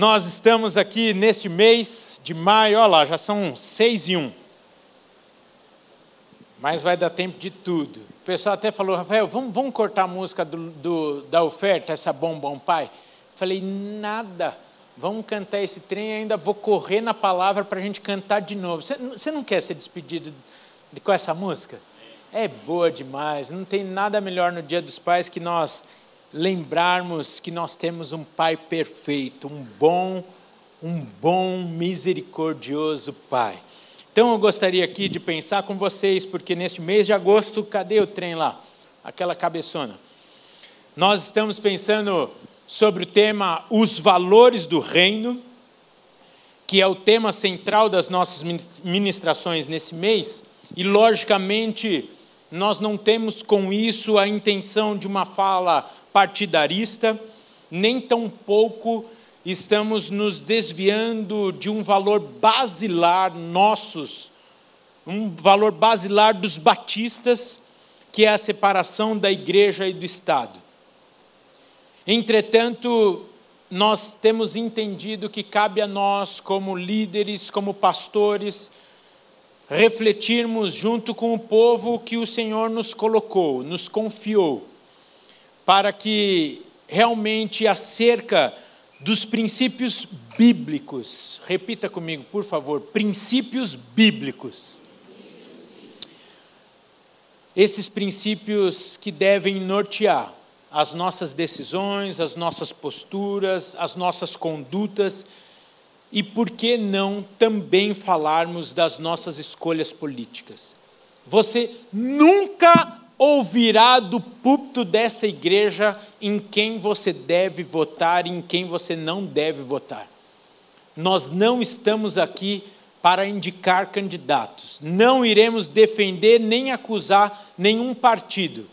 Nós estamos aqui neste mês de maio, olha lá, já são seis e um. Mas vai dar tempo de tudo. O pessoal até falou, Rafael, vamos, vamos cortar a música do, do, da oferta, essa bom, bom pai? Falei, nada. Vamos cantar esse trem ainda vou correr na palavra para a gente cantar de novo. Você, você não quer ser despedido de, com essa música? É boa demais. Não tem nada melhor no Dia dos Pais que nós lembrarmos que nós temos um Pai perfeito, um bom, um bom, misericordioso Pai. Então eu gostaria aqui de pensar com vocês, porque neste mês de agosto, cadê o trem lá? Aquela cabeçona. Nós estamos pensando sobre o tema Os Valores do Reino, que é o tema central das nossas ministrações nesse mês, e logicamente nós não temos com isso a intenção de uma fala partidarista, nem tampouco estamos nos desviando de um valor basilar nossos, um valor basilar dos batistas, que é a separação da igreja e do Estado. Entretanto, nós temos entendido que cabe a nós, como líderes, como pastores, refletirmos junto com o povo que o Senhor nos colocou, nos confiou para que realmente acerca dos princípios bíblicos, repita comigo, por favor, princípios bíblicos. Esses princípios que devem nortear as nossas decisões, as nossas posturas, as nossas condutas e por que não também falarmos das nossas escolhas políticas. Você nunca ouvirá do púlpito dessa igreja em quem você deve votar e em quem você não deve votar. Nós não estamos aqui para indicar candidatos, não iremos defender nem acusar nenhum partido.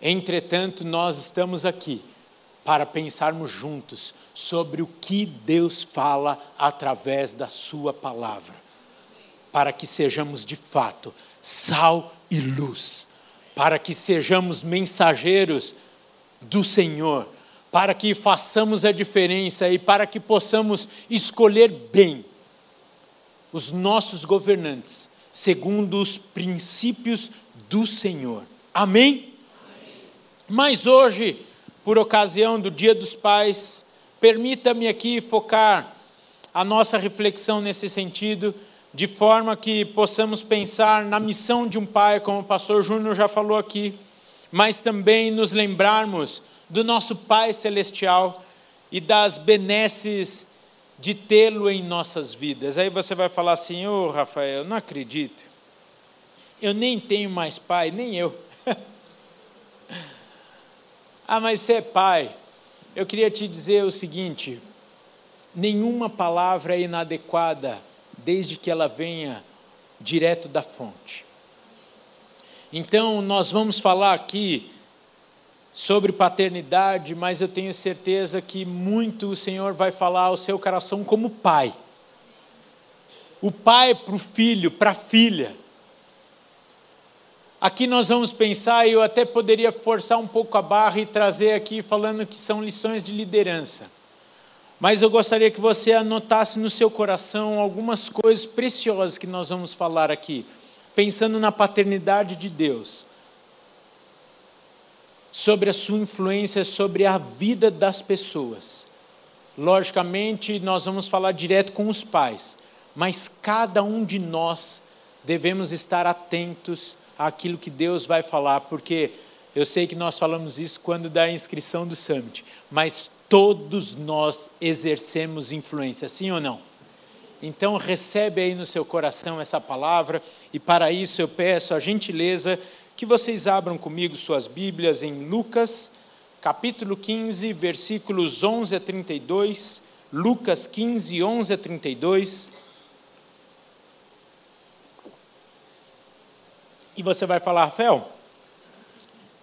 Entretanto, nós estamos aqui para pensarmos juntos sobre o que Deus fala através da Sua palavra, para que sejamos de fato sal e luz, para que sejamos mensageiros do Senhor, para que façamos a diferença e para que possamos escolher bem os nossos governantes, segundo os princípios do Senhor. Amém? Amém? Mas hoje, por ocasião do Dia dos Pais, permita-me aqui focar a nossa reflexão nesse sentido de forma que possamos pensar na missão de um pai, como o pastor Júnior já falou aqui, mas também nos lembrarmos do nosso Pai Celestial e das benesses de tê-lo em nossas vidas. Aí você vai falar assim: Ô oh, Rafael, não acredito, eu nem tenho mais pai, nem eu. ah, mas você é pai. Eu queria te dizer o seguinte: nenhuma palavra é inadequada desde que ela venha direto da fonte. Então, nós vamos falar aqui sobre paternidade, mas eu tenho certeza que muito o Senhor vai falar ao seu coração como pai. O pai para o filho, para a filha. Aqui nós vamos pensar, e eu até poderia forçar um pouco a barra e trazer aqui falando que são lições de liderança. Mas eu gostaria que você anotasse no seu coração algumas coisas preciosas que nós vamos falar aqui, pensando na paternidade de Deus, sobre a sua influência sobre a vida das pessoas. Logicamente, nós vamos falar direto com os pais, mas cada um de nós devemos estar atentos àquilo que Deus vai falar, porque eu sei que nós falamos isso quando da inscrição do Summit, mas todos nós exercemos influência, sim ou não? Então recebe aí no seu coração essa palavra e para isso eu peço a gentileza que vocês abram comigo suas Bíblias em Lucas, capítulo 15, versículos 11 a 32. Lucas 15, 11 a 32. E você vai falar, Rafael,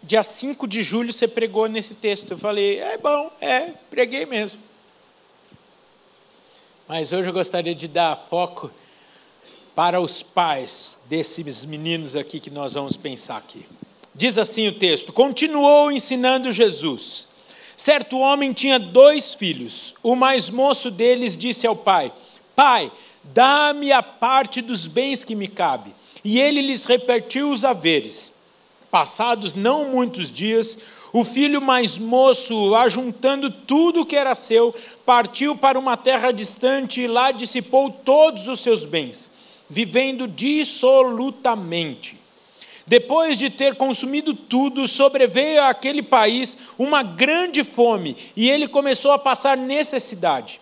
dia 5 de julho você pregou nesse texto. Eu falei, é bom, é, preguei mesmo. Mas hoje eu gostaria de dar foco para os pais desses meninos aqui que nós vamos pensar aqui. Diz assim o texto: Continuou ensinando Jesus: Certo homem tinha dois filhos. O mais moço deles disse ao pai: Pai, dá-me a parte dos bens que me cabe. E ele lhes repartiu os haveres. Passados não muitos dias, o filho mais moço, ajuntando tudo o que era seu, partiu para uma terra distante e lá dissipou todos os seus bens, vivendo dissolutamente. Depois de ter consumido tudo, sobreveio àquele país uma grande fome e ele começou a passar necessidade.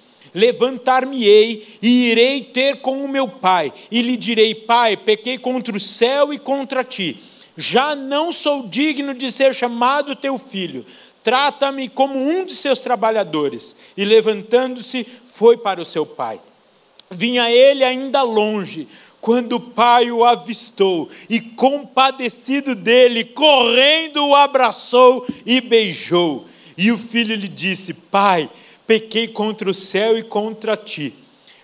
Levantar-me-ei e irei ter com o meu pai, e lhe direi: Pai, pequei contra o céu e contra ti. Já não sou digno de ser chamado teu filho. Trata-me como um de seus trabalhadores. E levantando-se, foi para o seu pai. Vinha ele ainda longe, quando o pai o avistou e, compadecido dele, correndo, o abraçou e beijou. E o filho lhe disse: Pai, pequei contra o céu e contra ti.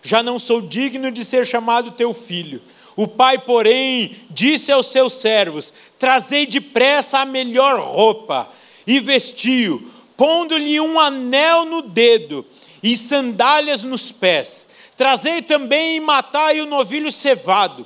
Já não sou digno de ser chamado teu filho. O pai, porém, disse aos seus servos: Trazei depressa a melhor roupa e vestiu, pondo-lhe um anel no dedo e sandálias nos pés Trazei também e matai o novilho cevado.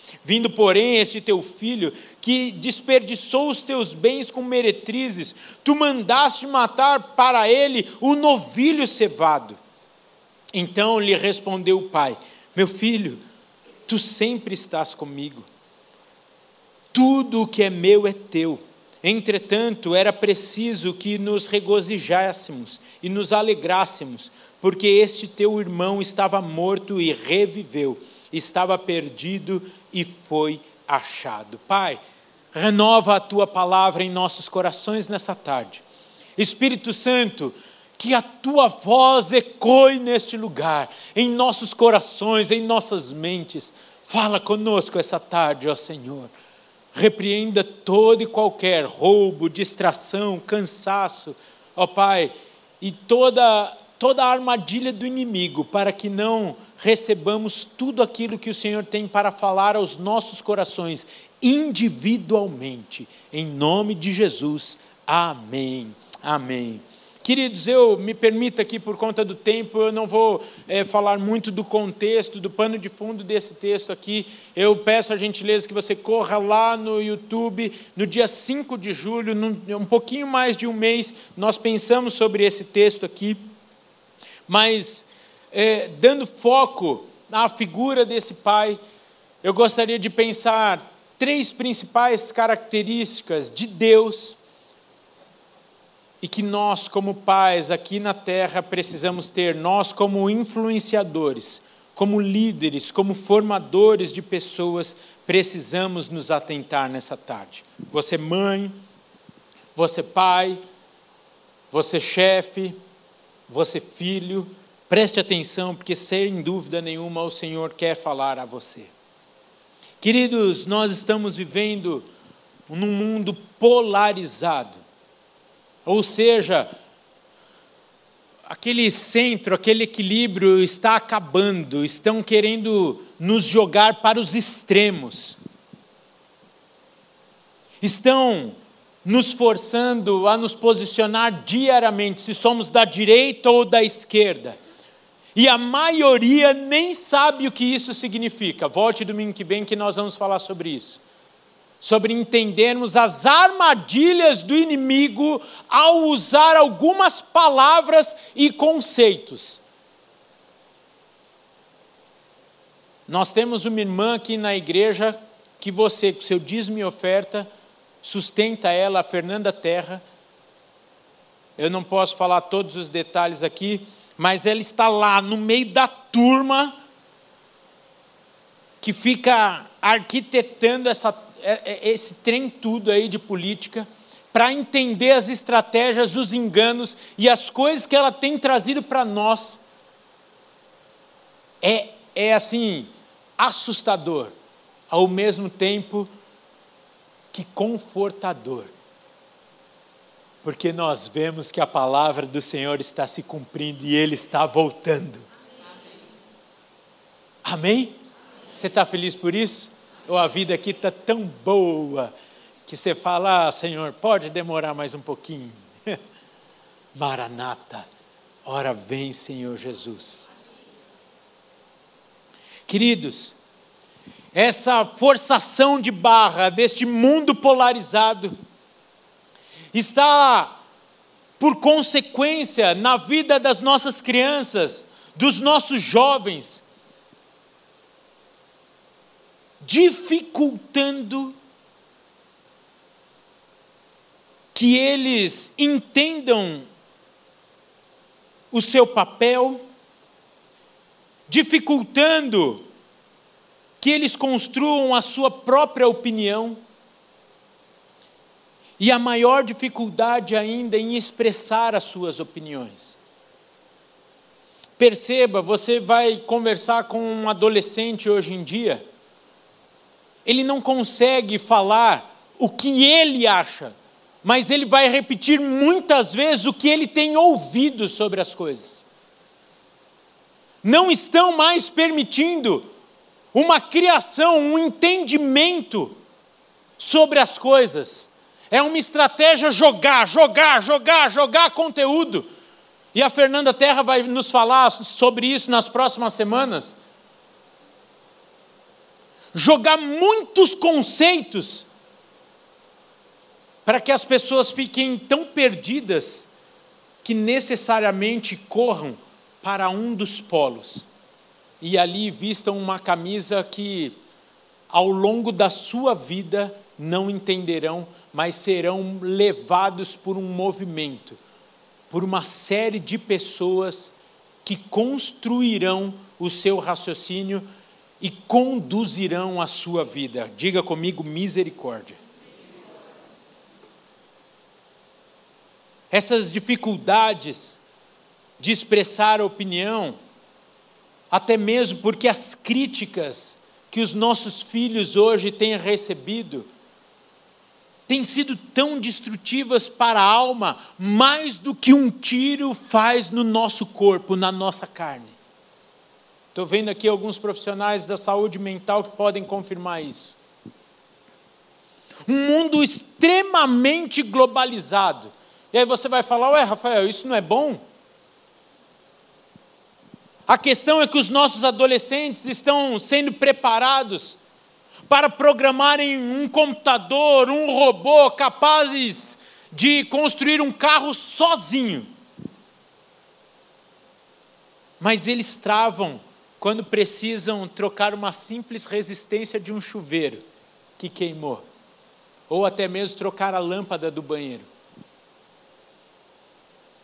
Vindo, porém, este teu filho, que desperdiçou os teus bens com meretrizes, tu mandaste matar para ele o novilho cevado. Então lhe respondeu o pai: Meu filho, tu sempre estás comigo. Tudo o que é meu é teu. Entretanto, era preciso que nos regozijássemos e nos alegrássemos, porque este teu irmão estava morto e reviveu estava perdido e foi achado. Pai, renova a tua palavra em nossos corações nessa tarde. Espírito Santo, que a tua voz ecoe neste lugar, em nossos corações, em nossas mentes. Fala conosco essa tarde, ó Senhor. Repreenda todo e qualquer roubo, distração, cansaço, ó Pai, e toda toda a armadilha do inimigo para que não recebamos tudo aquilo que o Senhor tem para falar aos nossos corações individualmente. Em nome de Jesus. Amém. Amém. Queridos, eu me permita aqui, por conta do tempo, eu não vou é, falar muito do contexto, do pano de fundo desse texto aqui. Eu peço a gentileza que você corra lá no YouTube, no dia 5 de julho, num, um pouquinho mais de um mês, nós pensamos sobre esse texto aqui. Mas é, dando foco na figura desse pai, eu gostaria de pensar três principais características de Deus e que nós, como pais aqui na terra, precisamos ter, nós, como influenciadores, como líderes, como formadores de pessoas, precisamos nos atentar nessa tarde. Você, mãe, você, pai, você, chefe, você, filho, Preste atenção, porque sem dúvida nenhuma o Senhor quer falar a você. Queridos, nós estamos vivendo num mundo polarizado. Ou seja, aquele centro, aquele equilíbrio está acabando, estão querendo nos jogar para os extremos. Estão nos forçando a nos posicionar diariamente, se somos da direita ou da esquerda. E a maioria nem sabe o que isso significa. Volte domingo que vem que nós vamos falar sobre isso. Sobre entendermos as armadilhas do inimigo ao usar algumas palavras e conceitos. Nós temos uma irmã aqui na igreja que você, com seu dízimo e oferta, sustenta ela, a Fernanda Terra. Eu não posso falar todos os detalhes aqui, mas ela está lá no meio da turma que fica arquitetando essa, é, é, esse trem tudo aí de política para entender as estratégias, os enganos e as coisas que ela tem trazido para nós. É, é assim, assustador, ao mesmo tempo que confortador porque nós vemos que a palavra do Senhor está se cumprindo e Ele está voltando. Amém? Você está feliz por isso? Ou a vida aqui está tão boa que você fala, ah, Senhor, pode demorar mais um pouquinho. Maranata, ora vem, Senhor Jesus. Queridos, essa forçação de barra deste mundo polarizado, está, por consequência, na vida das nossas crianças, dos nossos jovens, dificultando que eles entendam o seu papel, dificultando que eles construam a sua própria opinião e a maior dificuldade ainda em expressar as suas opiniões. Perceba, você vai conversar com um adolescente hoje em dia, ele não consegue falar o que ele acha, mas ele vai repetir muitas vezes o que ele tem ouvido sobre as coisas. Não estão mais permitindo uma criação, um entendimento sobre as coisas é uma estratégia jogar, jogar, jogar, jogar conteúdo. E a Fernanda Terra vai nos falar sobre isso nas próximas semanas. Jogar muitos conceitos para que as pessoas fiquem tão perdidas que necessariamente corram para um dos polos e ali vistam uma camisa que, ao longo da sua vida, não entenderão mas serão levados por um movimento, por uma série de pessoas que construirão o seu raciocínio e conduzirão a sua vida. Diga comigo, misericórdia. Essas dificuldades de expressar opinião, até mesmo porque as críticas que os nossos filhos hoje têm recebido, têm sido tão destrutivas para a alma, mais do que um tiro faz no nosso corpo, na nossa carne. Estou vendo aqui alguns profissionais da saúde mental que podem confirmar isso. Um mundo extremamente globalizado. E aí você vai falar, ué, Rafael, isso não é bom? A questão é que os nossos adolescentes estão sendo preparados para programarem um computador, um robô capazes de construir um carro sozinho. Mas eles travam quando precisam trocar uma simples resistência de um chuveiro que queimou, ou até mesmo trocar a lâmpada do banheiro.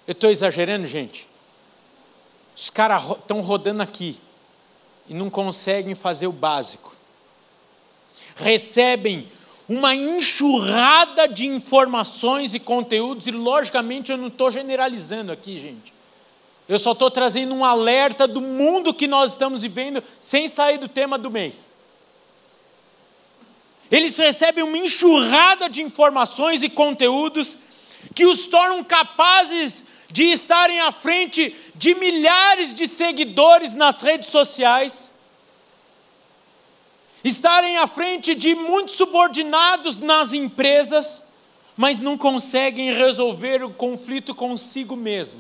Eu estou exagerando, gente? Os caras estão rodando aqui e não conseguem fazer o básico recebem uma enxurrada de informações e conteúdos, e logicamente eu não estou generalizando aqui, gente. Eu só estou trazendo um alerta do mundo que nós estamos vivendo, sem sair do tema do mês. Eles recebem uma enxurrada de informações e conteúdos que os tornam capazes de estarem à frente de milhares de seguidores nas redes sociais, estarem à frente de muitos subordinados nas empresas, mas não conseguem resolver o conflito consigo mesmo,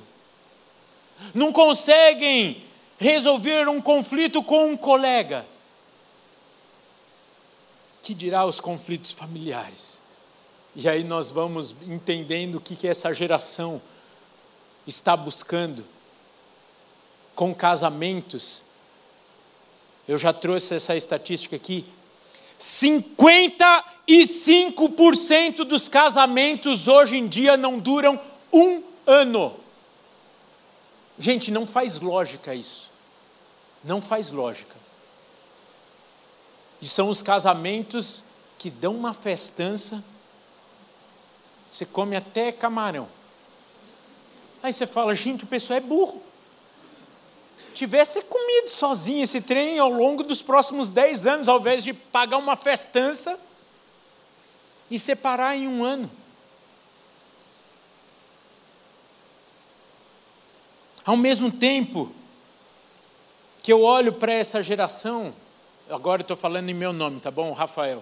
não conseguem resolver um conflito com um colega. Que dirá os conflitos familiares? E aí nós vamos entendendo o que, que essa geração está buscando com casamentos. Eu já trouxe essa estatística aqui. 55% dos casamentos hoje em dia não duram um ano. Gente, não faz lógica isso. Não faz lógica. E são os casamentos que dão uma festança. Você come até camarão. Aí você fala, gente, o pessoal é burro. Tivesse comido sozinho esse trem ao longo dos próximos 10 anos, ao invés de pagar uma festança e separar em um ano. Ao mesmo tempo que eu olho para essa geração, agora estou falando em meu nome, tá bom, Rafael?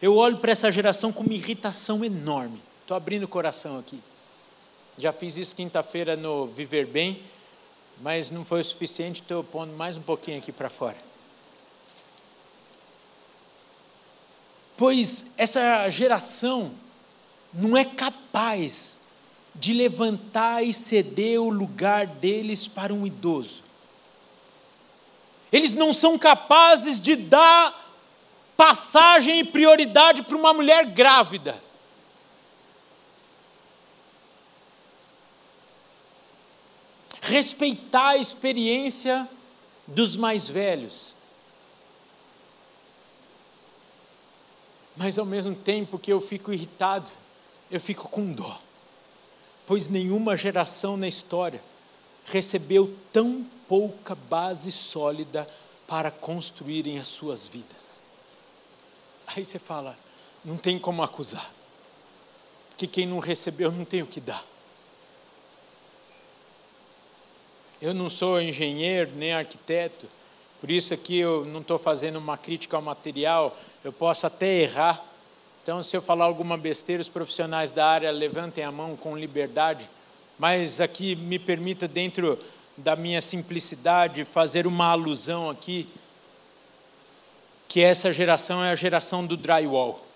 Eu olho para essa geração com uma irritação enorme. Estou abrindo o coração aqui. Já fiz isso quinta-feira no Viver Bem, mas não foi o suficiente, estou pondo mais um pouquinho aqui para fora. Pois essa geração não é capaz de levantar e ceder o lugar deles para um idoso. Eles não são capazes de dar passagem e prioridade para uma mulher grávida. Respeitar a experiência dos mais velhos. Mas ao mesmo tempo que eu fico irritado, eu fico com dó pois nenhuma geração na história recebeu tão pouca base sólida para construírem as suas vidas. Aí você fala, não tem como acusar, porque quem não recebeu não tem o que dar. Eu não sou engenheiro nem arquiteto, por isso aqui eu não estou fazendo uma crítica ao material, eu posso até errar, então, se eu falar alguma besteira, os profissionais da área levantem a mão com liberdade, mas aqui me permita, dentro da minha simplicidade, fazer uma alusão aqui, que essa geração é a geração do drywall,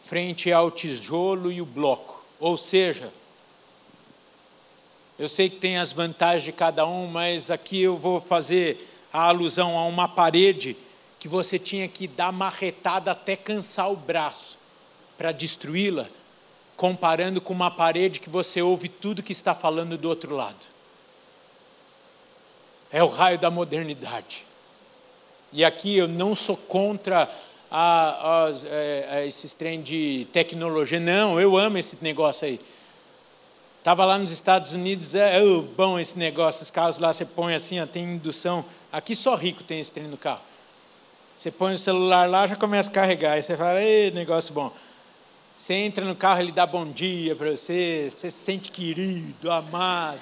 frente ao tijolo e o bloco. Ou seja, eu sei que tem as vantagens de cada um, mas aqui eu vou fazer a alusão a uma parede que você tinha que dar marretada até cansar o braço para destruí-la, comparando com uma parede que você ouve tudo que está falando do outro lado. É o raio da modernidade. E aqui eu não sou contra a, a, a, é, a esses trem de tecnologia, não, eu amo esse negócio aí. Estava lá nos Estados Unidos, é oh, bom esse negócio, os carros lá você põe assim, ó, tem indução. Aqui só rico tem esse trem no carro. Você põe o celular lá, já começa a carregar. Aí você fala, ei, negócio bom. Você entra no carro, ele dá bom dia para você, você se sente querido, amado.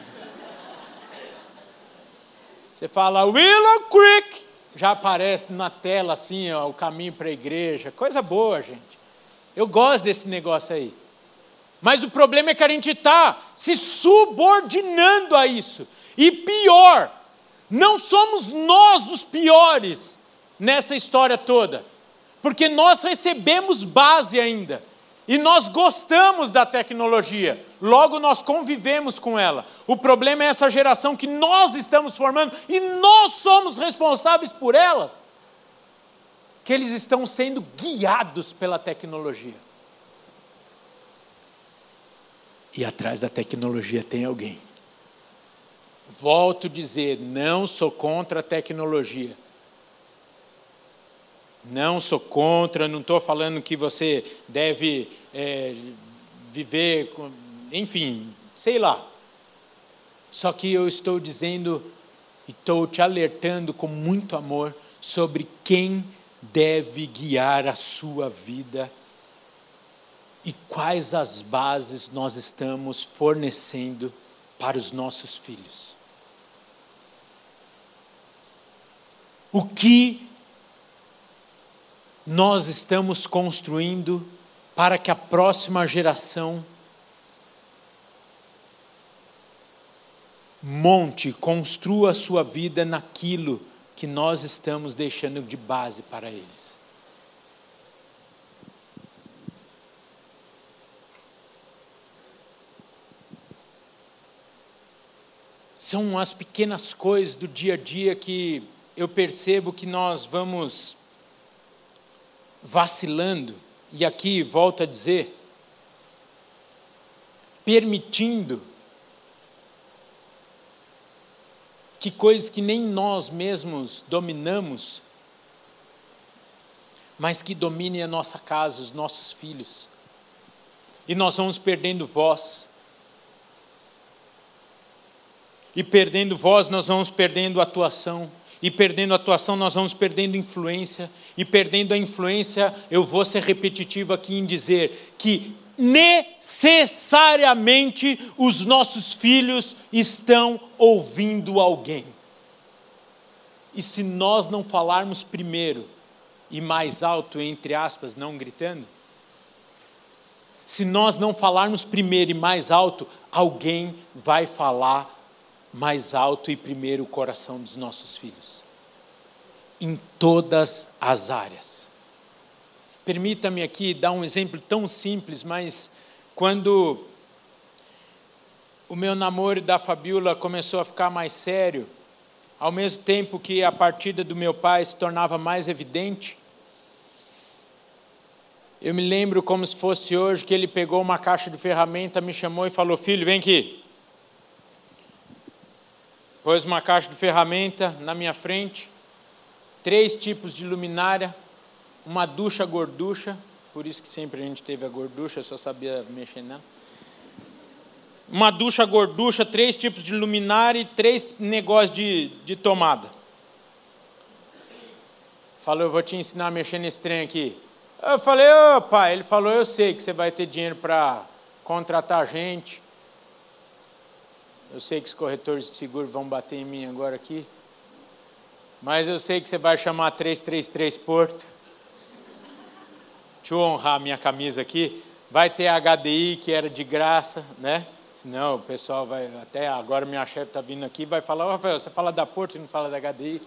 Você fala Willow Creek, já aparece na tela assim, ó, o caminho para a igreja. Coisa boa, gente. Eu gosto desse negócio aí. Mas o problema é que a gente está se subordinando a isso. E pior, não somos nós os piores nessa história toda, porque nós recebemos base ainda. E nós gostamos da tecnologia, logo nós convivemos com ela. O problema é essa geração que nós estamos formando e nós somos responsáveis por elas, que eles estão sendo guiados pela tecnologia. E atrás da tecnologia tem alguém. Volto a dizer, não sou contra a tecnologia não sou contra, não estou falando que você deve é, viver, com, enfim, sei lá. Só que eu estou dizendo e estou te alertando com muito amor sobre quem deve guiar a sua vida e quais as bases nós estamos fornecendo para os nossos filhos. O que nós estamos construindo para que a próxima geração monte, construa a sua vida naquilo que nós estamos deixando de base para eles. São as pequenas coisas do dia a dia que eu percebo que nós vamos vacilando, e aqui volto a dizer, permitindo que coisas que nem nós mesmos dominamos, mas que dominem a nossa casa, os nossos filhos. E nós vamos perdendo voz. E perdendo voz, nós vamos perdendo atuação. E perdendo atuação, nós vamos perdendo influência. E perdendo a influência, eu vou ser repetitivo aqui em dizer que necessariamente os nossos filhos estão ouvindo alguém. E se nós não falarmos primeiro e mais alto, entre aspas, não gritando, se nós não falarmos primeiro e mais alto, alguém vai falar mais alto e primeiro o coração dos nossos filhos. Em todas as áreas. Permita-me aqui dar um exemplo tão simples, mas quando o meu namoro da Fabiola começou a ficar mais sério, ao mesmo tempo que a partida do meu pai se tornava mais evidente, eu me lembro como se fosse hoje que ele pegou uma caixa de ferramenta, me chamou e falou: Filho, vem aqui. Pôs uma caixa de ferramenta na minha frente, três tipos de luminária, uma ducha gorducha, por isso que sempre a gente teve a gorducha, só sabia mexer nela. Uma ducha gorducha, três tipos de luminária e três negócios de, de tomada. Falou, eu vou te ensinar a mexer nesse trem aqui. Eu falei, ô pai, ele falou, eu sei que você vai ter dinheiro para contratar gente. Eu sei que os corretores de seguro vão bater em mim agora aqui. Mas eu sei que você vai chamar 333 Porto deixa eu honrar a minha camisa aqui, vai ter HDI que era de graça, né? Senão o pessoal vai, até agora minha chefe está vindo aqui vai falar, oh, Rafael, você fala da Porto e não fala da HDI.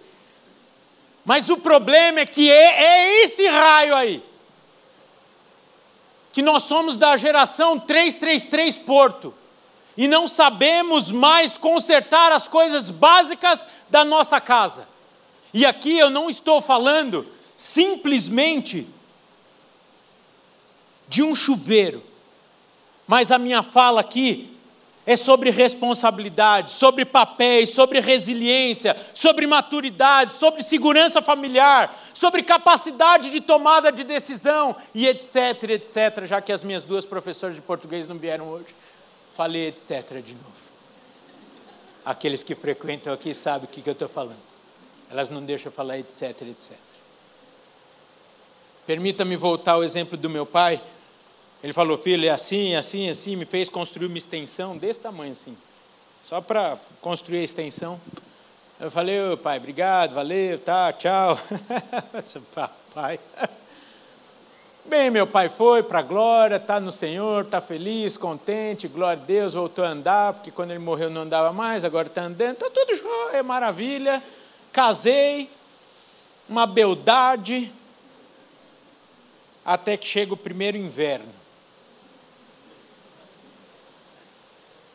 Mas o problema é que é, é esse raio aí. Que nós somos da geração 333 Porto. E não sabemos mais consertar as coisas básicas da nossa casa. E aqui eu não estou falando simplesmente de um chuveiro. Mas a minha fala aqui é sobre responsabilidade, sobre papéis, sobre resiliência, sobre maturidade, sobre segurança familiar, sobre capacidade de tomada de decisão e etc, etc. Já que as minhas duas professoras de português não vieram hoje, falei etc de novo. Aqueles que frequentam aqui sabem o que, que eu estou falando. Elas não deixam falar etc, etc. Permita-me voltar ao exemplo do meu pai. Ele falou, filho, é assim, assim, assim, me fez construir uma extensão desse tamanho assim, só para construir a extensão. Eu falei, ô pai, obrigado, valeu, tá, tchau. pai. Bem, meu pai foi para a glória, está no Senhor, está feliz, contente, glória a Deus, voltou a andar, porque quando ele morreu não andava mais, agora está andando, está tudo jóia, maravilha. Casei, uma beldade, até que chega o primeiro inverno.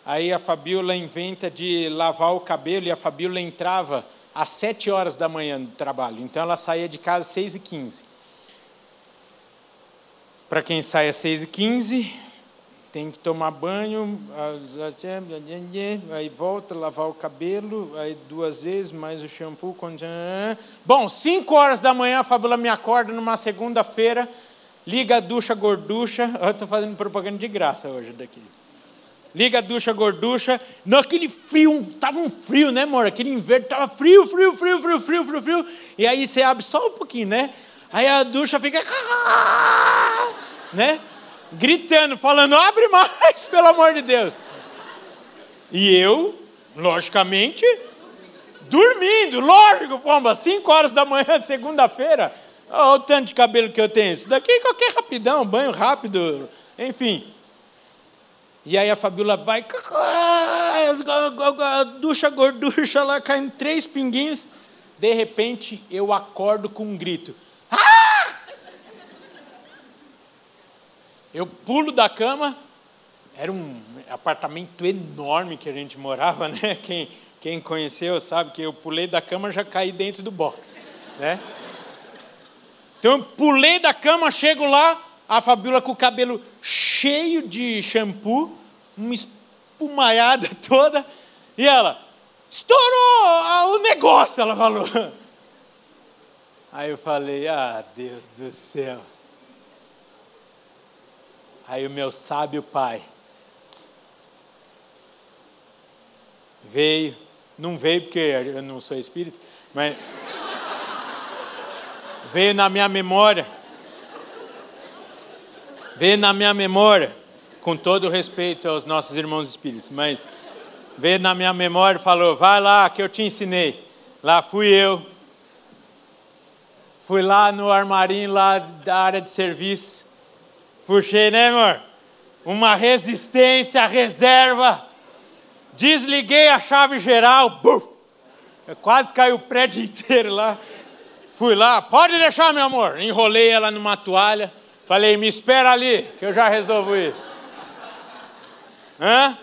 Aí a Fabiola inventa de lavar o cabelo e a Fabiola entrava às sete horas da manhã no trabalho. Então ela saía de casa às seis e quinze. Para quem sai às seis e quinze, tem que tomar banho, aí volta, lavar o cabelo, aí duas vezes, mais o shampoo. Bom, cinco horas da manhã a Fabiola me acorda numa segunda-feira, liga a ducha gorducha. Eu estou fazendo propaganda de graça hoje daqui liga a ducha gorducha. Naquele frio, estava um frio, né, amor? Aquele inverno estava frio, frio, frio, frio, frio, frio, frio. E aí você abre só um pouquinho, né? Aí a ducha fica. Né? Gritando, falando: abre mais, pelo amor de Deus. E eu, logicamente, dormindo, lógico, pomba, 5 horas da manhã, segunda-feira. Olha o tanto de cabelo que eu tenho. Isso daqui é qualquer rapidão, banho rápido, enfim. E aí a Fabiola vai, ducha gorducha lá, caindo três pinguinhos. De repente, eu acordo com um grito. Ah! Eu pulo da cama. Era um apartamento enorme que a gente morava, né? Quem, quem conheceu sabe que eu pulei da cama já caí dentro do box, né? Então eu pulei da cama, chego lá, a Fabiola com o cabelo cheio de shampoo, uma espumaiada toda, e ela, estourou o negócio, ela falou. Aí eu falei, ah, Deus do céu. Aí o meu sábio pai veio, não veio porque eu não sou espírito, mas veio na minha memória veio na minha memória, com todo respeito aos nossos irmãos espíritos, mas veio na minha memória e falou: vai lá que eu te ensinei. Lá fui eu. Fui lá no armarinho lá da área de serviço. Puxei, né, amor? Uma resistência, reserva. Desliguei a chave geral. Buf! Quase caiu o prédio inteiro lá. Fui lá, pode deixar, meu amor. Enrolei ela numa toalha Falei, me espera ali, que eu já resolvo isso. Hã?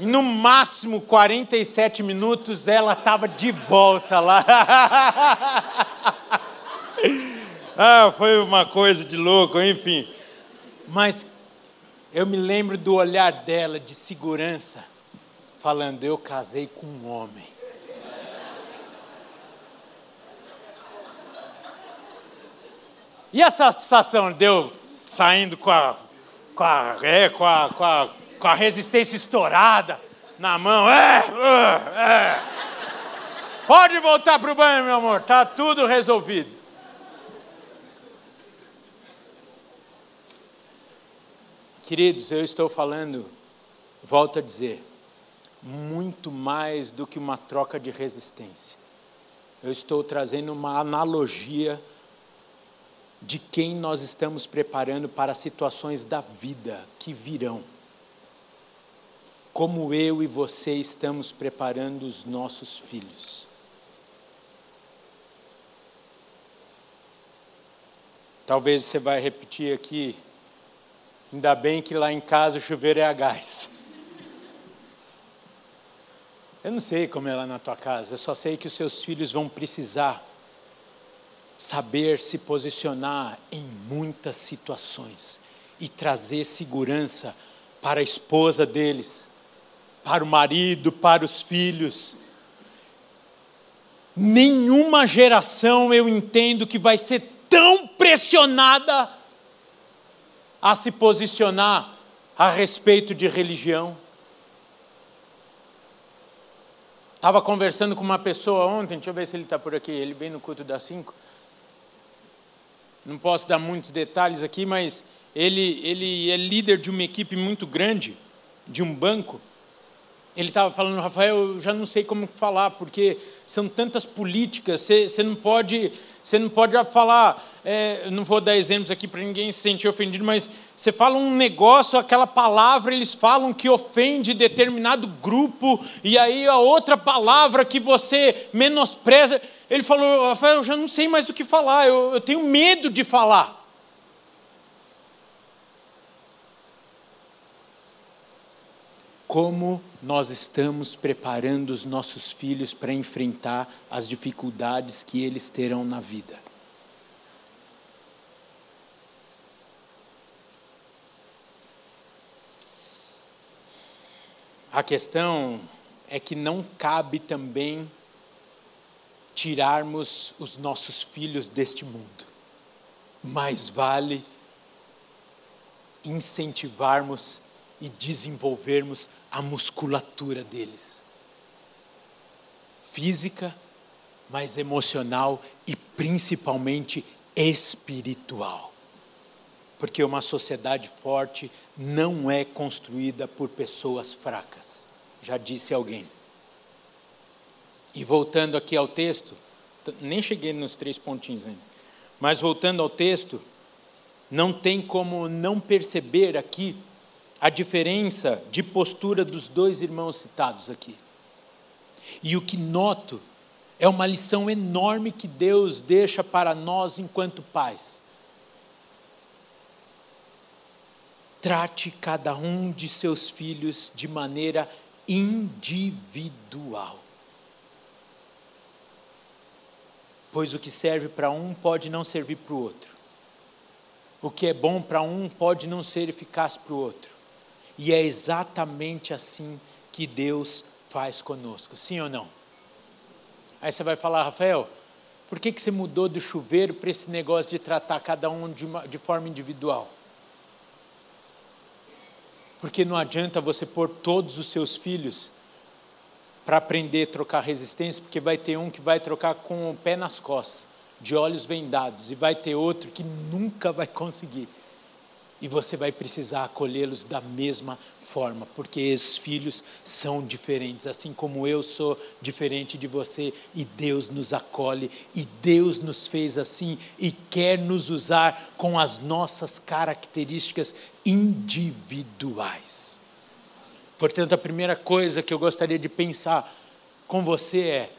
E no máximo 47 minutos ela estava de volta lá. ah, foi uma coisa de louco, enfim. Mas eu me lembro do olhar dela de segurança, falando: Eu casei com um homem. E essa satisfação deu saindo com a, com a, é, com a, com a, com a resistência estourada na mão. É, é, é. Pode voltar para o banho, meu amor, tá tudo resolvido. Queridos, eu estou falando, volto a dizer, muito mais do que uma troca de resistência. Eu estou trazendo uma analogia de quem nós estamos preparando para situações da vida que virão. Como eu e você estamos preparando os nossos filhos. Talvez você vai repetir aqui, ainda bem que lá em casa o chuveiro é a gás. Eu não sei como é lá na tua casa, eu só sei que os seus filhos vão precisar saber se posicionar em muitas situações e trazer segurança para a esposa deles, para o marido, para os filhos. Nenhuma geração eu entendo que vai ser tão pressionada a se posicionar a respeito de religião. Estava conversando com uma pessoa ontem, deixa eu ver se ele está por aqui, ele vem no culto das cinco. Não posso dar muitos detalhes aqui, mas ele, ele é líder de uma equipe muito grande, de um banco. Ele estava falando, Rafael, eu já não sei como falar, porque são tantas políticas, você, não pode, você não pode falar, é, não vou dar exemplos aqui para ninguém se sentir ofendido, mas você fala um negócio, aquela palavra, eles falam que ofende determinado grupo, e aí a outra palavra que você menospreza. Ele falou, Rafael, eu já não sei mais o que falar, eu, eu tenho medo de falar. Como nós estamos preparando os nossos filhos para enfrentar as dificuldades que eles terão na vida? A questão é que não cabe também tirarmos os nossos filhos deste mundo. Mais vale incentivarmos e desenvolvermos a musculatura deles. Física, mas emocional e principalmente espiritual. Porque uma sociedade forte não é construída por pessoas fracas. já disse alguém. E voltando aqui ao texto, nem cheguei nos três pontinhos ainda, mas voltando ao texto, não tem como não perceber aqui a diferença de postura dos dois irmãos citados aqui. E o que noto é uma lição enorme que Deus deixa para nós enquanto pais. Trate cada um de seus filhos de maneira individual. Pois o que serve para um pode não servir para o outro. O que é bom para um pode não ser eficaz para o outro. E é exatamente assim que Deus faz conosco, sim ou não? Aí você vai falar, Rafael, por que, que você mudou do chuveiro para esse negócio de tratar cada um de, uma, de forma individual? Porque não adianta você pôr todos os seus filhos para aprender a trocar resistência, porque vai ter um que vai trocar com o pé nas costas, de olhos vendados, e vai ter outro que nunca vai conseguir. E você vai precisar acolhê-los da mesma forma, porque os filhos são diferentes, assim como eu sou diferente de você, e Deus nos acolhe, e Deus nos fez assim, e quer nos usar com as nossas características individuais. Portanto, a primeira coisa que eu gostaria de pensar com você é: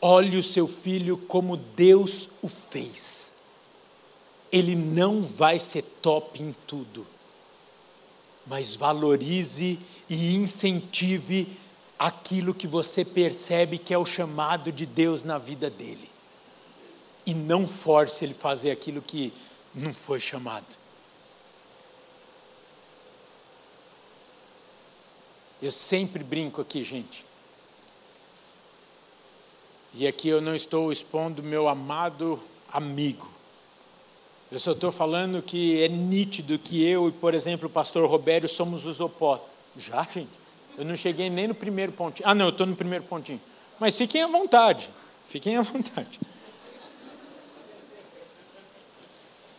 olhe o seu filho como Deus o fez. Ele não vai ser top em tudo, mas valorize e incentive aquilo que você percebe que é o chamado de Deus na vida dele. E não force ele fazer aquilo que não foi chamado. Eu sempre brinco aqui, gente. E aqui eu não estou expondo meu amado amigo. Eu só estou falando que é nítido que eu e, por exemplo, o pastor Robério somos os opostos. Já, gente? Eu não cheguei nem no primeiro pontinho. Ah, não, eu estou no primeiro pontinho. Mas fiquem à vontade. Fiquem à vontade.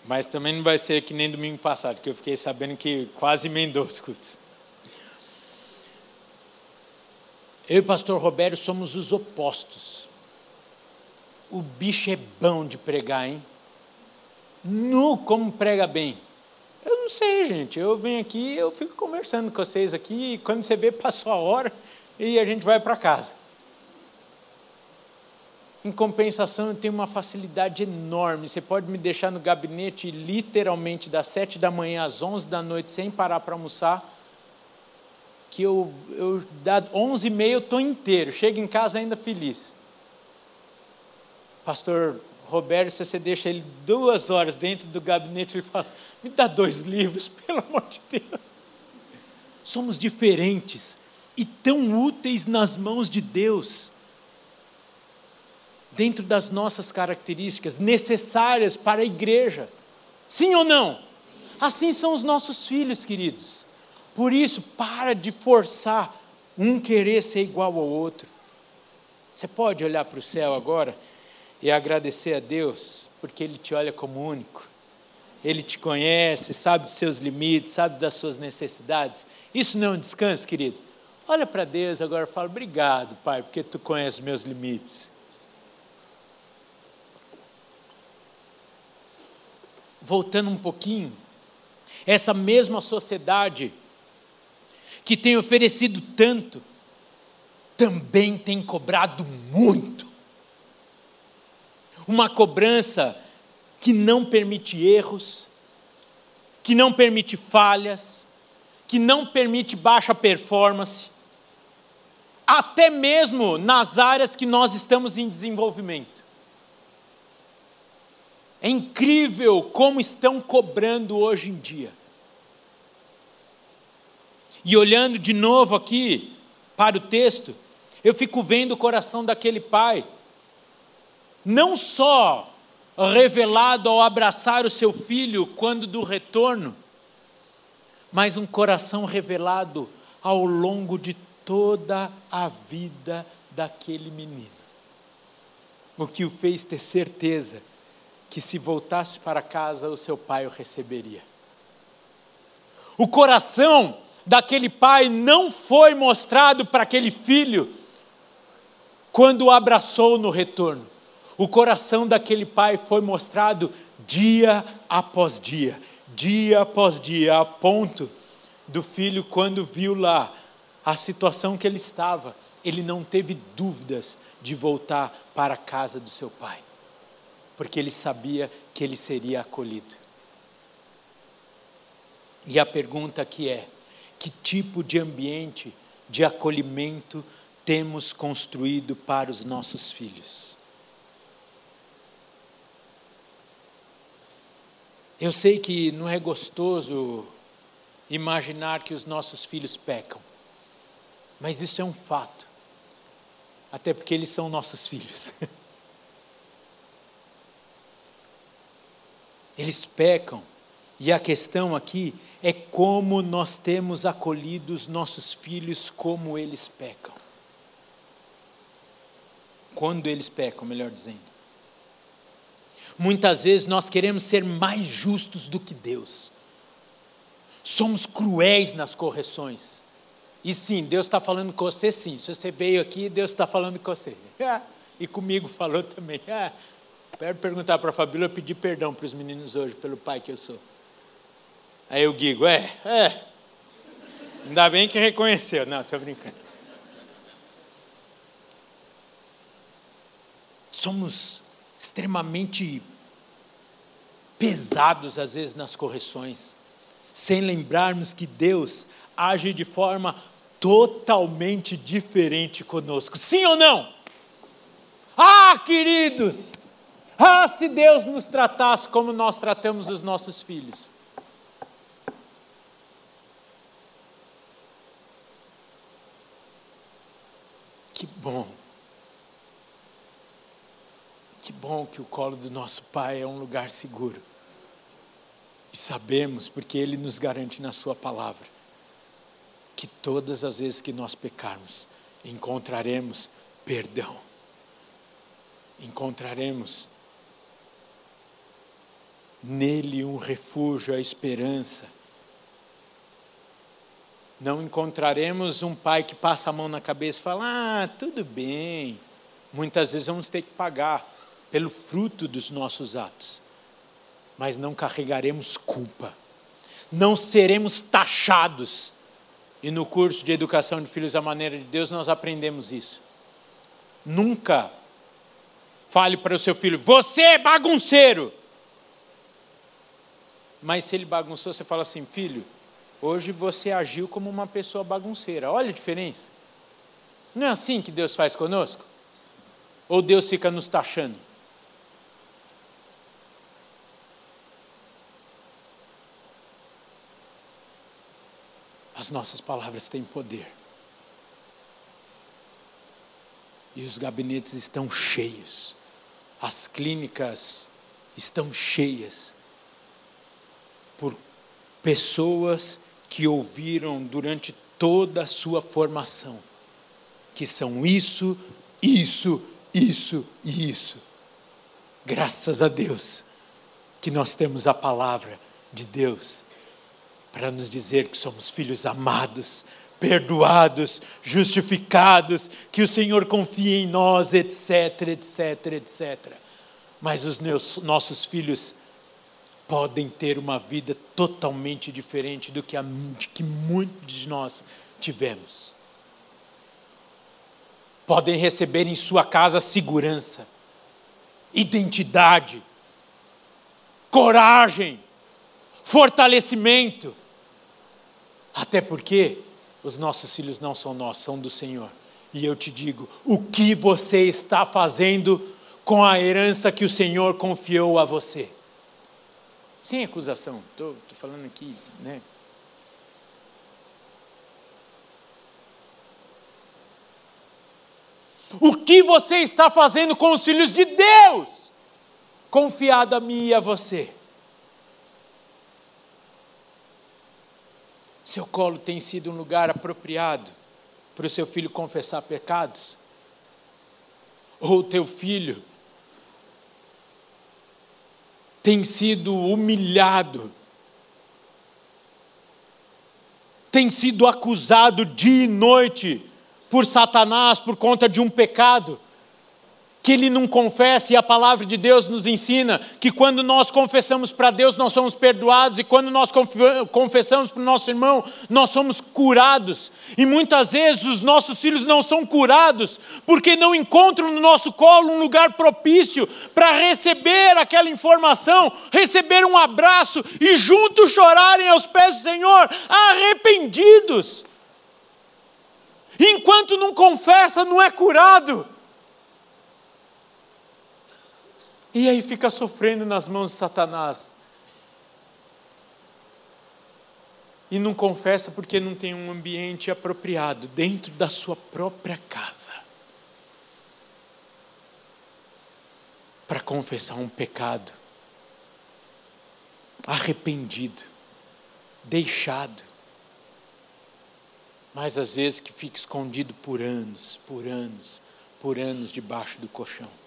Mas também não vai ser que nem domingo passado, que eu fiquei sabendo que quase emendou os cultos. Eu e o pastor Roberto somos os opostos. O bicho é bom de pregar, hein? Nu como prega bem. Eu não sei, gente. Eu venho aqui, eu fico conversando com vocês aqui, e quando você vê, passou a hora e a gente vai para casa. Em compensação, eu tenho uma facilidade enorme. Você pode me deixar no gabinete literalmente das sete da manhã às onze da noite sem parar para almoçar que eu, eu dá 11 e meia eu estou inteiro, chego em casa ainda feliz. Pastor Roberto, se você deixa ele duas horas dentro do gabinete, ele fala, me dá dois livros, pelo amor de Deus. Somos diferentes e tão úteis nas mãos de Deus, dentro das nossas características, necessárias para a igreja. Sim ou não? Assim são os nossos filhos, queridos. Por isso, para de forçar um querer ser igual ao outro. Você pode olhar para o céu agora e agradecer a Deus, porque Ele te olha como único. Ele te conhece, sabe dos seus limites, sabe das suas necessidades. Isso não é um descanso, querido? Olha para Deus agora e fala: Obrigado, Pai, porque tu conheces meus limites. Voltando um pouquinho, essa mesma sociedade que tem oferecido tanto, também tem cobrado muito. Uma cobrança que não permite erros, que não permite falhas, que não permite baixa performance, até mesmo nas áreas que nós estamos em desenvolvimento. É incrível como estão cobrando hoje em dia. E olhando de novo aqui para o texto, eu fico vendo o coração daquele pai, não só revelado ao abraçar o seu filho quando do retorno, mas um coração revelado ao longo de toda a vida daquele menino. O que o fez ter certeza que se voltasse para casa o seu pai o receberia. O coração daquele pai não foi mostrado para aquele filho quando o abraçou no retorno. O coração daquele pai foi mostrado dia após dia, dia após dia, a ponto do filho, quando viu lá a situação que ele estava, ele não teve dúvidas de voltar para a casa do seu pai, porque ele sabia que ele seria acolhido. E a pergunta aqui é: que tipo de ambiente de acolhimento temos construído para os nossos filhos? Eu sei que não é gostoso imaginar que os nossos filhos pecam, mas isso é um fato, até porque eles são nossos filhos. Eles pecam, e a questão aqui é como nós temos acolhido os nossos filhos como eles pecam. Quando eles pecam, melhor dizendo. Muitas vezes nós queremos ser mais justos do que Deus. Somos cruéis nas correções. E sim, Deus está falando com você, sim. Se você veio aqui, Deus está falando com você. e comigo falou também. quero perguntar para a Fabíola, pedir perdão para os meninos hoje, pelo pai que eu sou. Aí eu digo, é, é. Ainda bem que reconheceu. Não, estou brincando. Somos extremamente pesados, às vezes, nas correções, sem lembrarmos que Deus age de forma totalmente diferente conosco. Sim ou não? Ah, queridos! Ah, se Deus nos tratasse como nós tratamos os nossos filhos. Que bom. Que bom que o colo do nosso Pai é um lugar seguro. E sabemos, porque Ele nos garante na Sua palavra, que todas as vezes que nós pecarmos, encontraremos perdão. Encontraremos nele um refúgio, a esperança não encontraremos um pai que passa a mão na cabeça e fala: Ah, tudo bem. Muitas vezes vamos ter que pagar pelo fruto dos nossos atos, mas não carregaremos culpa, não seremos taxados. E no curso de educação de filhos à maneira de Deus nós aprendemos isso. Nunca fale para o seu filho: Você é bagunceiro. Mas se ele bagunçou, você fala assim: Filho, Hoje você agiu como uma pessoa bagunceira. Olha a diferença. Não é assim que Deus faz conosco? Ou Deus fica nos taxando? As nossas palavras têm poder. E os gabinetes estão cheios. As clínicas estão cheias por pessoas que ouviram durante toda a sua formação, que são isso, isso, isso e isso. Graças a Deus que nós temos a palavra de Deus para nos dizer que somos filhos amados, perdoados, justificados, que o Senhor confia em nós, etc, etc, etc. Mas os meus, nossos filhos podem ter uma vida totalmente diferente do que, a, que muitos de nós tivemos. Podem receber em sua casa segurança, identidade, coragem, fortalecimento. Até porque os nossos filhos não são nossos, são do Senhor. E eu te digo: o que você está fazendo com a herança que o Senhor confiou a você? Sem acusação, estou falando aqui, né? O que você está fazendo com os filhos de Deus? Confiado a mim e a você. Seu colo tem sido um lugar apropriado para o seu filho confessar pecados? Ou o teu filho tem sido humilhado tem sido acusado dia e noite por Satanás por conta de um pecado que ele não confessa, e a palavra de Deus nos ensina que quando nós confessamos para Deus, nós somos perdoados, e quando nós confessamos para o nosso irmão, nós somos curados. E muitas vezes os nossos filhos não são curados, porque não encontram no nosso colo um lugar propício para receber aquela informação, receber um abraço e juntos chorarem aos pés do Senhor, arrependidos. Enquanto não confessa, não é curado. E aí fica sofrendo nas mãos de Satanás. E não confessa porque não tem um ambiente apropriado dentro da sua própria casa. Para confessar um pecado. Arrependido. Deixado. Mas às vezes que fica escondido por anos, por anos, por anos debaixo do colchão.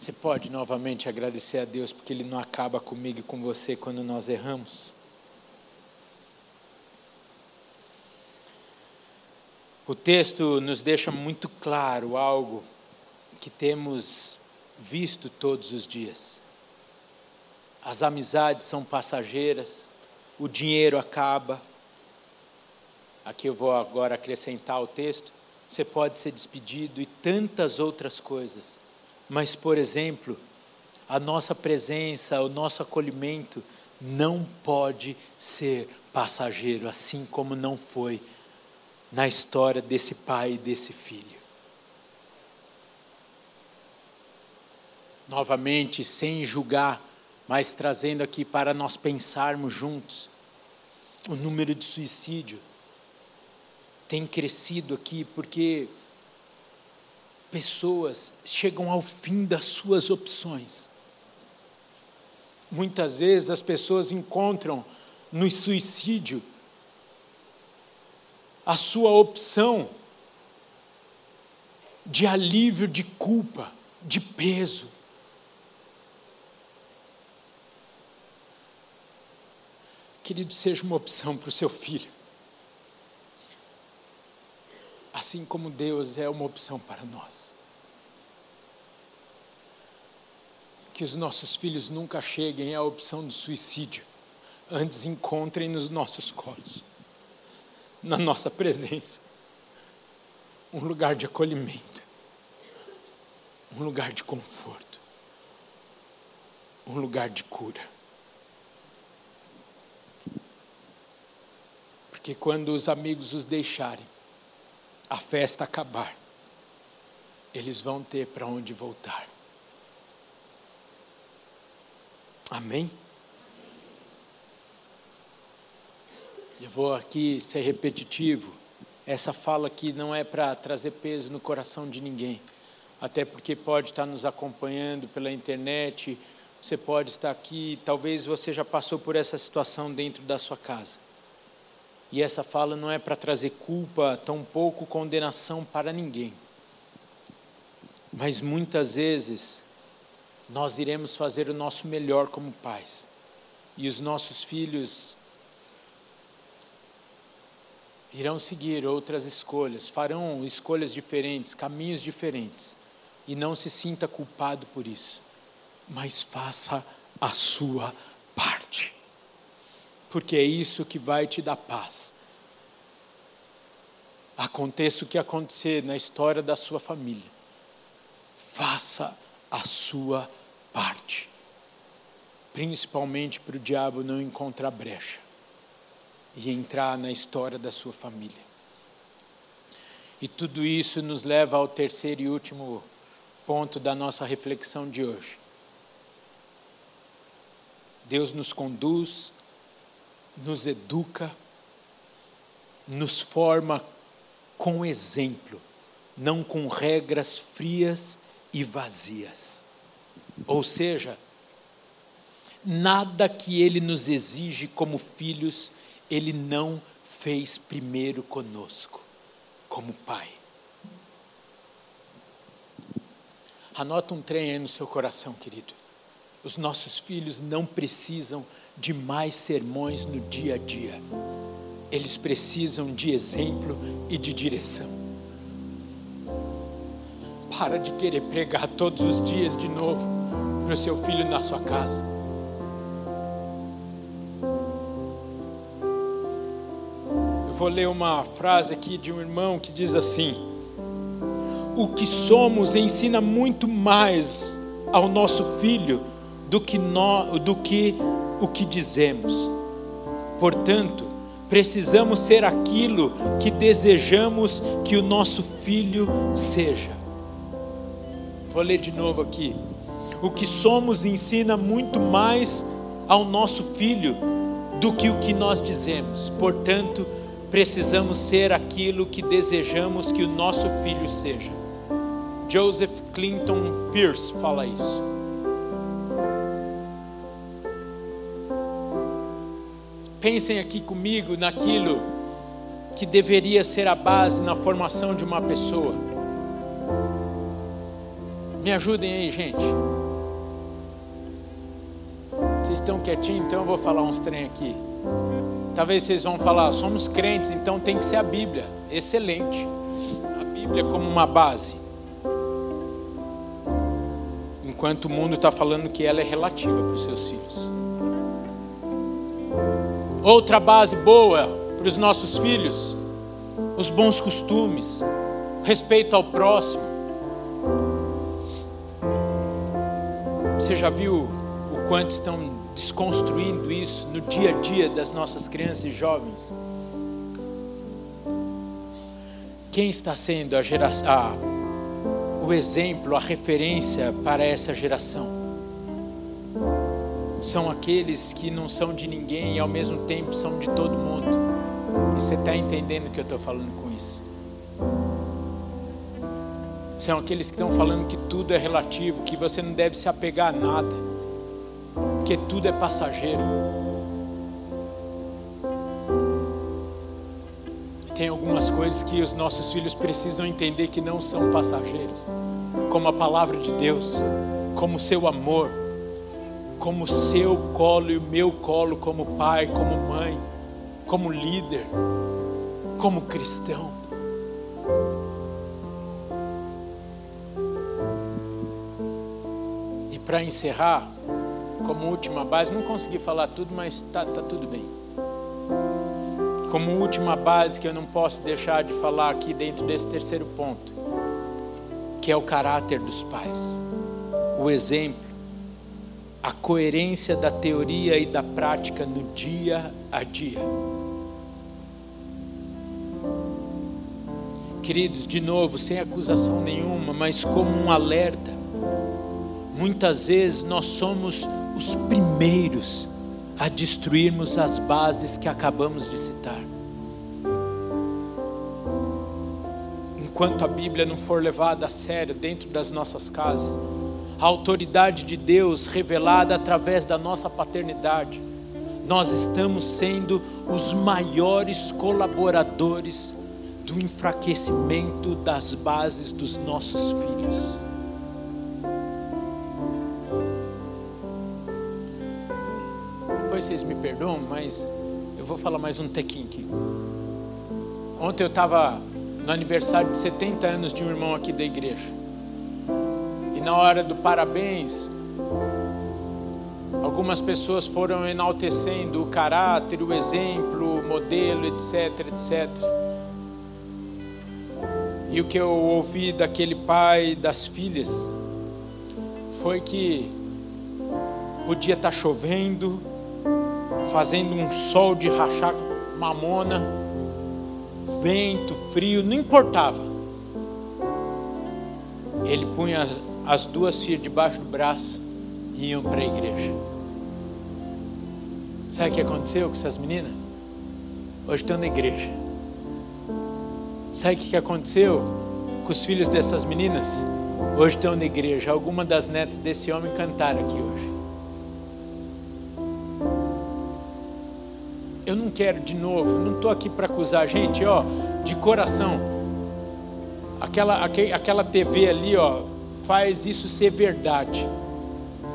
Você pode novamente agradecer a Deus porque Ele não acaba comigo e com você quando nós erramos? O texto nos deixa muito claro algo que temos visto todos os dias. As amizades são passageiras, o dinheiro acaba. Aqui eu vou agora acrescentar o texto. Você pode ser despedido e tantas outras coisas mas, por exemplo, a nossa presença, o nosso acolhimento não pode ser passageiro, assim como não foi na história desse pai e desse filho. Novamente, sem julgar, mas trazendo aqui para nós pensarmos juntos, o número de suicídio tem crescido aqui porque pessoas chegam ao fim das suas opções. Muitas vezes as pessoas encontram no suicídio a sua opção de alívio de culpa, de peso. Querido, seja uma opção para o seu filho. Assim como Deus é uma opção para nós. que os nossos filhos nunca cheguem à opção do suicídio, antes encontrem nos nossos colos, na nossa presença, um lugar de acolhimento, um lugar de conforto, um lugar de cura. Porque quando os amigos os deixarem, a festa acabar, eles vão ter para onde voltar. Amém? Eu vou aqui ser repetitivo. Essa fala aqui não é para trazer peso no coração de ninguém, até porque pode estar nos acompanhando pela internet, você pode estar aqui, talvez você já passou por essa situação dentro da sua casa. E essa fala não é para trazer culpa, tampouco condenação para ninguém. Mas muitas vezes nós iremos fazer o nosso melhor como pais. E os nossos filhos irão seguir outras escolhas, farão escolhas diferentes, caminhos diferentes. E não se sinta culpado por isso, mas faça a sua porque é isso que vai te dar paz. Aconteça o que acontecer na história da sua família, faça a sua parte principalmente para o diabo não encontrar brecha e entrar na história da sua família. E tudo isso nos leva ao terceiro e último ponto da nossa reflexão de hoje. Deus nos conduz, nos educa, nos forma com exemplo, não com regras frias e vazias. Ou seja, nada que ele nos exige como filhos, ele não fez primeiro conosco, como pai. Anota um trem aí no seu coração, querido. Os nossos filhos não precisam de mais sermões no dia a dia. Eles precisam de exemplo e de direção. Para de querer pregar todos os dias de novo para o seu filho na sua casa. Eu vou ler uma frase aqui de um irmão que diz assim: O que somos ensina muito mais ao nosso filho do que, no, do que o que dizemos. Portanto, precisamos ser aquilo que desejamos que o nosso filho seja. Vou ler de novo aqui. O que somos ensina muito mais ao nosso filho do que o que nós dizemos. Portanto, precisamos ser aquilo que desejamos que o nosso filho seja. Joseph Clinton Pierce fala isso. Pensem aqui comigo naquilo que deveria ser a base na formação de uma pessoa. Me ajudem aí, gente. Vocês estão quietinhos, então eu vou falar uns trem aqui. Talvez vocês vão falar, somos crentes, então tem que ser a Bíblia. Excelente. A Bíblia como uma base. Enquanto o mundo está falando que ela é relativa para os seus filhos. Outra base boa para os nossos filhos, os bons costumes, respeito ao próximo. Você já viu o quanto estão desconstruindo isso no dia a dia das nossas crianças e jovens? Quem está sendo a geração, o exemplo, a referência para essa geração? São aqueles que não são de ninguém e ao mesmo tempo são de todo mundo. E você está entendendo o que eu estou falando com isso? São aqueles que estão falando que tudo é relativo, que você não deve se apegar a nada, porque tudo é passageiro. Tem algumas coisas que os nossos filhos precisam entender que não são passageiros, como a palavra de Deus, como o seu amor, como seu colo e o meu colo, como pai, como mãe, como líder, como cristão. E para encerrar, como última base, não consegui falar tudo, mas tá, tá tudo bem. Como última base que eu não posso deixar de falar aqui dentro desse terceiro ponto, que é o caráter dos pais, o exemplo a coerência da teoria e da prática no dia a dia. Queridos, de novo, sem acusação nenhuma, mas como um alerta, muitas vezes nós somos os primeiros a destruirmos as bases que acabamos de citar. Enquanto a Bíblia não for levada a sério dentro das nossas casas, a autoridade de Deus revelada através da nossa paternidade, nós estamos sendo os maiores colaboradores do enfraquecimento das bases dos nossos filhos. Depois vocês me perdoam, mas eu vou falar mais um tequinho. Ontem eu estava no aniversário de 70 anos de um irmão aqui da igreja. Na hora do parabéns, algumas pessoas foram enaltecendo o caráter, o exemplo, o modelo, etc, etc. E o que eu ouvi daquele pai das filhas foi que podia estar tá chovendo, fazendo um sol de rachar mamona, vento, frio, não importava. Ele punha as duas filhas debaixo do braço e iam para a igreja. Sabe o que aconteceu com essas meninas? Hoje estão na igreja. Sabe o que aconteceu com os filhos dessas meninas? Hoje estão na igreja. Algumas das netas desse homem cantaram aqui hoje. Eu não quero de novo, não estou aqui para acusar gente, ó, de coração. Aquela, aquela TV ali, ó, faz isso ser verdade.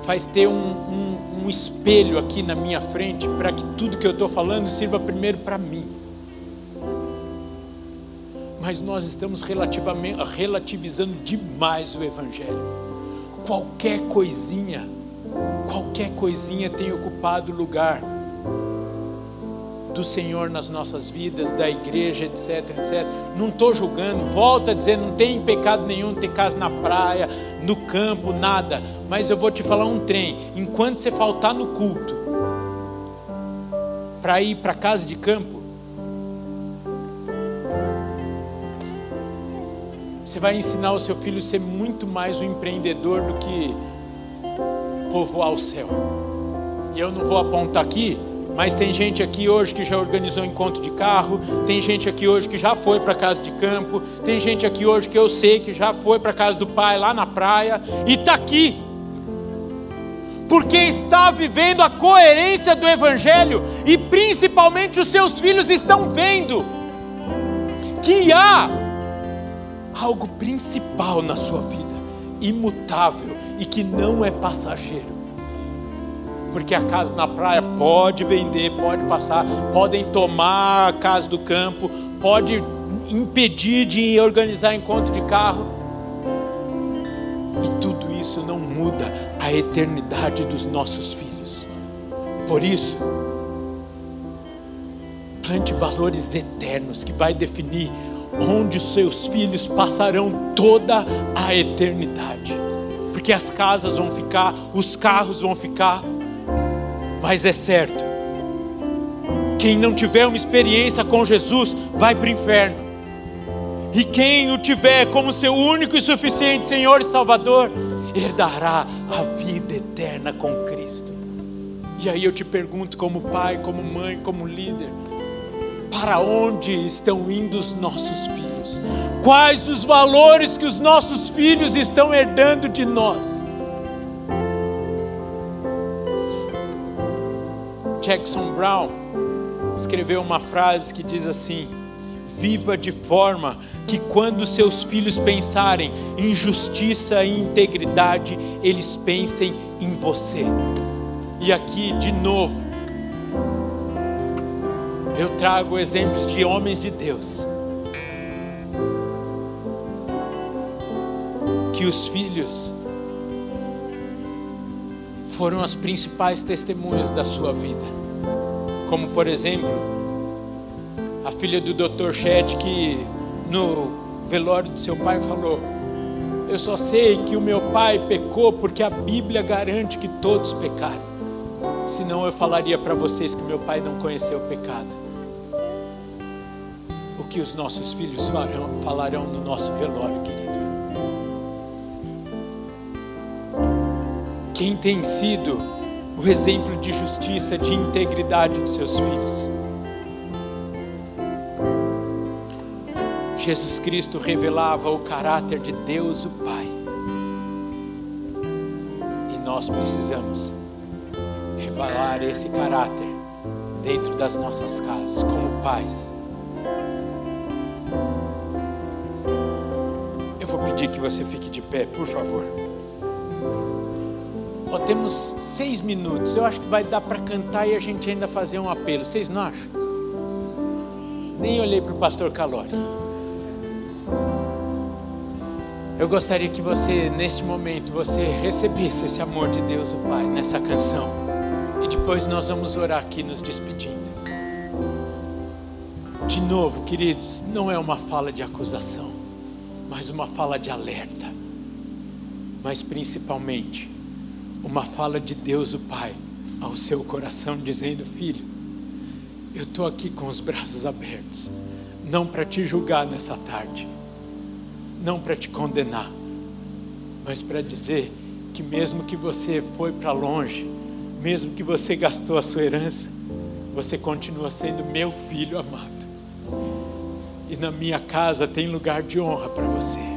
faz ter um, um, um espelho aqui na minha frente para que tudo que eu estou falando sirva primeiro para mim. Mas nós estamos relativizando demais o Evangelho. Qualquer coisinha, qualquer coisinha tem ocupado lugar do Senhor nas nossas vidas, da igreja, etc, etc. Não estou julgando, volto a dizer, não tem pecado nenhum ter casa na praia, no campo, nada. Mas eu vou te falar um trem: enquanto você faltar no culto, para ir para casa de campo, você vai ensinar o seu filho a ser muito mais um empreendedor do que povoar o céu. E eu não vou apontar aqui, mas tem gente aqui hoje que já organizou encontro de carro, tem gente aqui hoje que já foi para casa de campo, tem gente aqui hoje que eu sei que já foi para casa do pai lá na praia e está aqui. Porque está vivendo a coerência do Evangelho e principalmente os seus filhos estão vendo que há algo principal na sua vida, imutável e que não é passageiro porque a casa na praia pode vender, pode passar, podem tomar a casa do campo, pode impedir de organizar encontro de carro. E tudo isso não muda a eternidade dos nossos filhos. Por isso, plante valores eternos que vai definir onde os seus filhos passarão toda a eternidade. Porque as casas vão ficar, os carros vão ficar, mas é certo, quem não tiver uma experiência com Jesus vai para o inferno. E quem o tiver como seu único e suficiente Senhor e Salvador, herdará a vida eterna com Cristo. E aí eu te pergunto, como pai, como mãe, como líder, para onde estão indo os nossos filhos? Quais os valores que os nossos filhos estão herdando de nós? Jackson Brown escreveu uma frase que diz assim: Viva de forma que, quando seus filhos pensarem em justiça e integridade, eles pensem em você. E aqui, de novo, eu trago exemplos de homens de Deus. Que os filhos foram as principais testemunhas da sua vida. Como, por exemplo, a filha do Dr. Chet, que no velório do seu pai falou: Eu só sei que o meu pai pecou porque a Bíblia garante que todos pecaram. Senão eu falaria para vocês que meu pai não conheceu o pecado. O que os nossos filhos farão, falarão no nosso velório, querido. Quem tem sido o exemplo de justiça, de integridade dos seus filhos? Jesus Cristo revelava o caráter de Deus o Pai. E nós precisamos revelar esse caráter dentro das nossas casas, como pais. Eu vou pedir que você fique de pé, por favor. Ó, temos seis minutos. Eu acho que vai dar para cantar e a gente ainda fazer um apelo. Vocês não acham? Nem olhei para o pastor Calori. Eu gostaria que você, neste momento, você recebesse esse amor de Deus, o Pai, nessa canção. E depois nós vamos orar aqui nos despedindo. De novo, queridos, não é uma fala de acusação, mas uma fala de alerta. Mas principalmente, uma fala de Deus o Pai ao seu coração, dizendo: Filho, eu estou aqui com os braços abertos, não para te julgar nessa tarde, não para te condenar, mas para dizer que mesmo que você foi para longe, mesmo que você gastou a sua herança, você continua sendo meu filho amado. E na minha casa tem lugar de honra para você.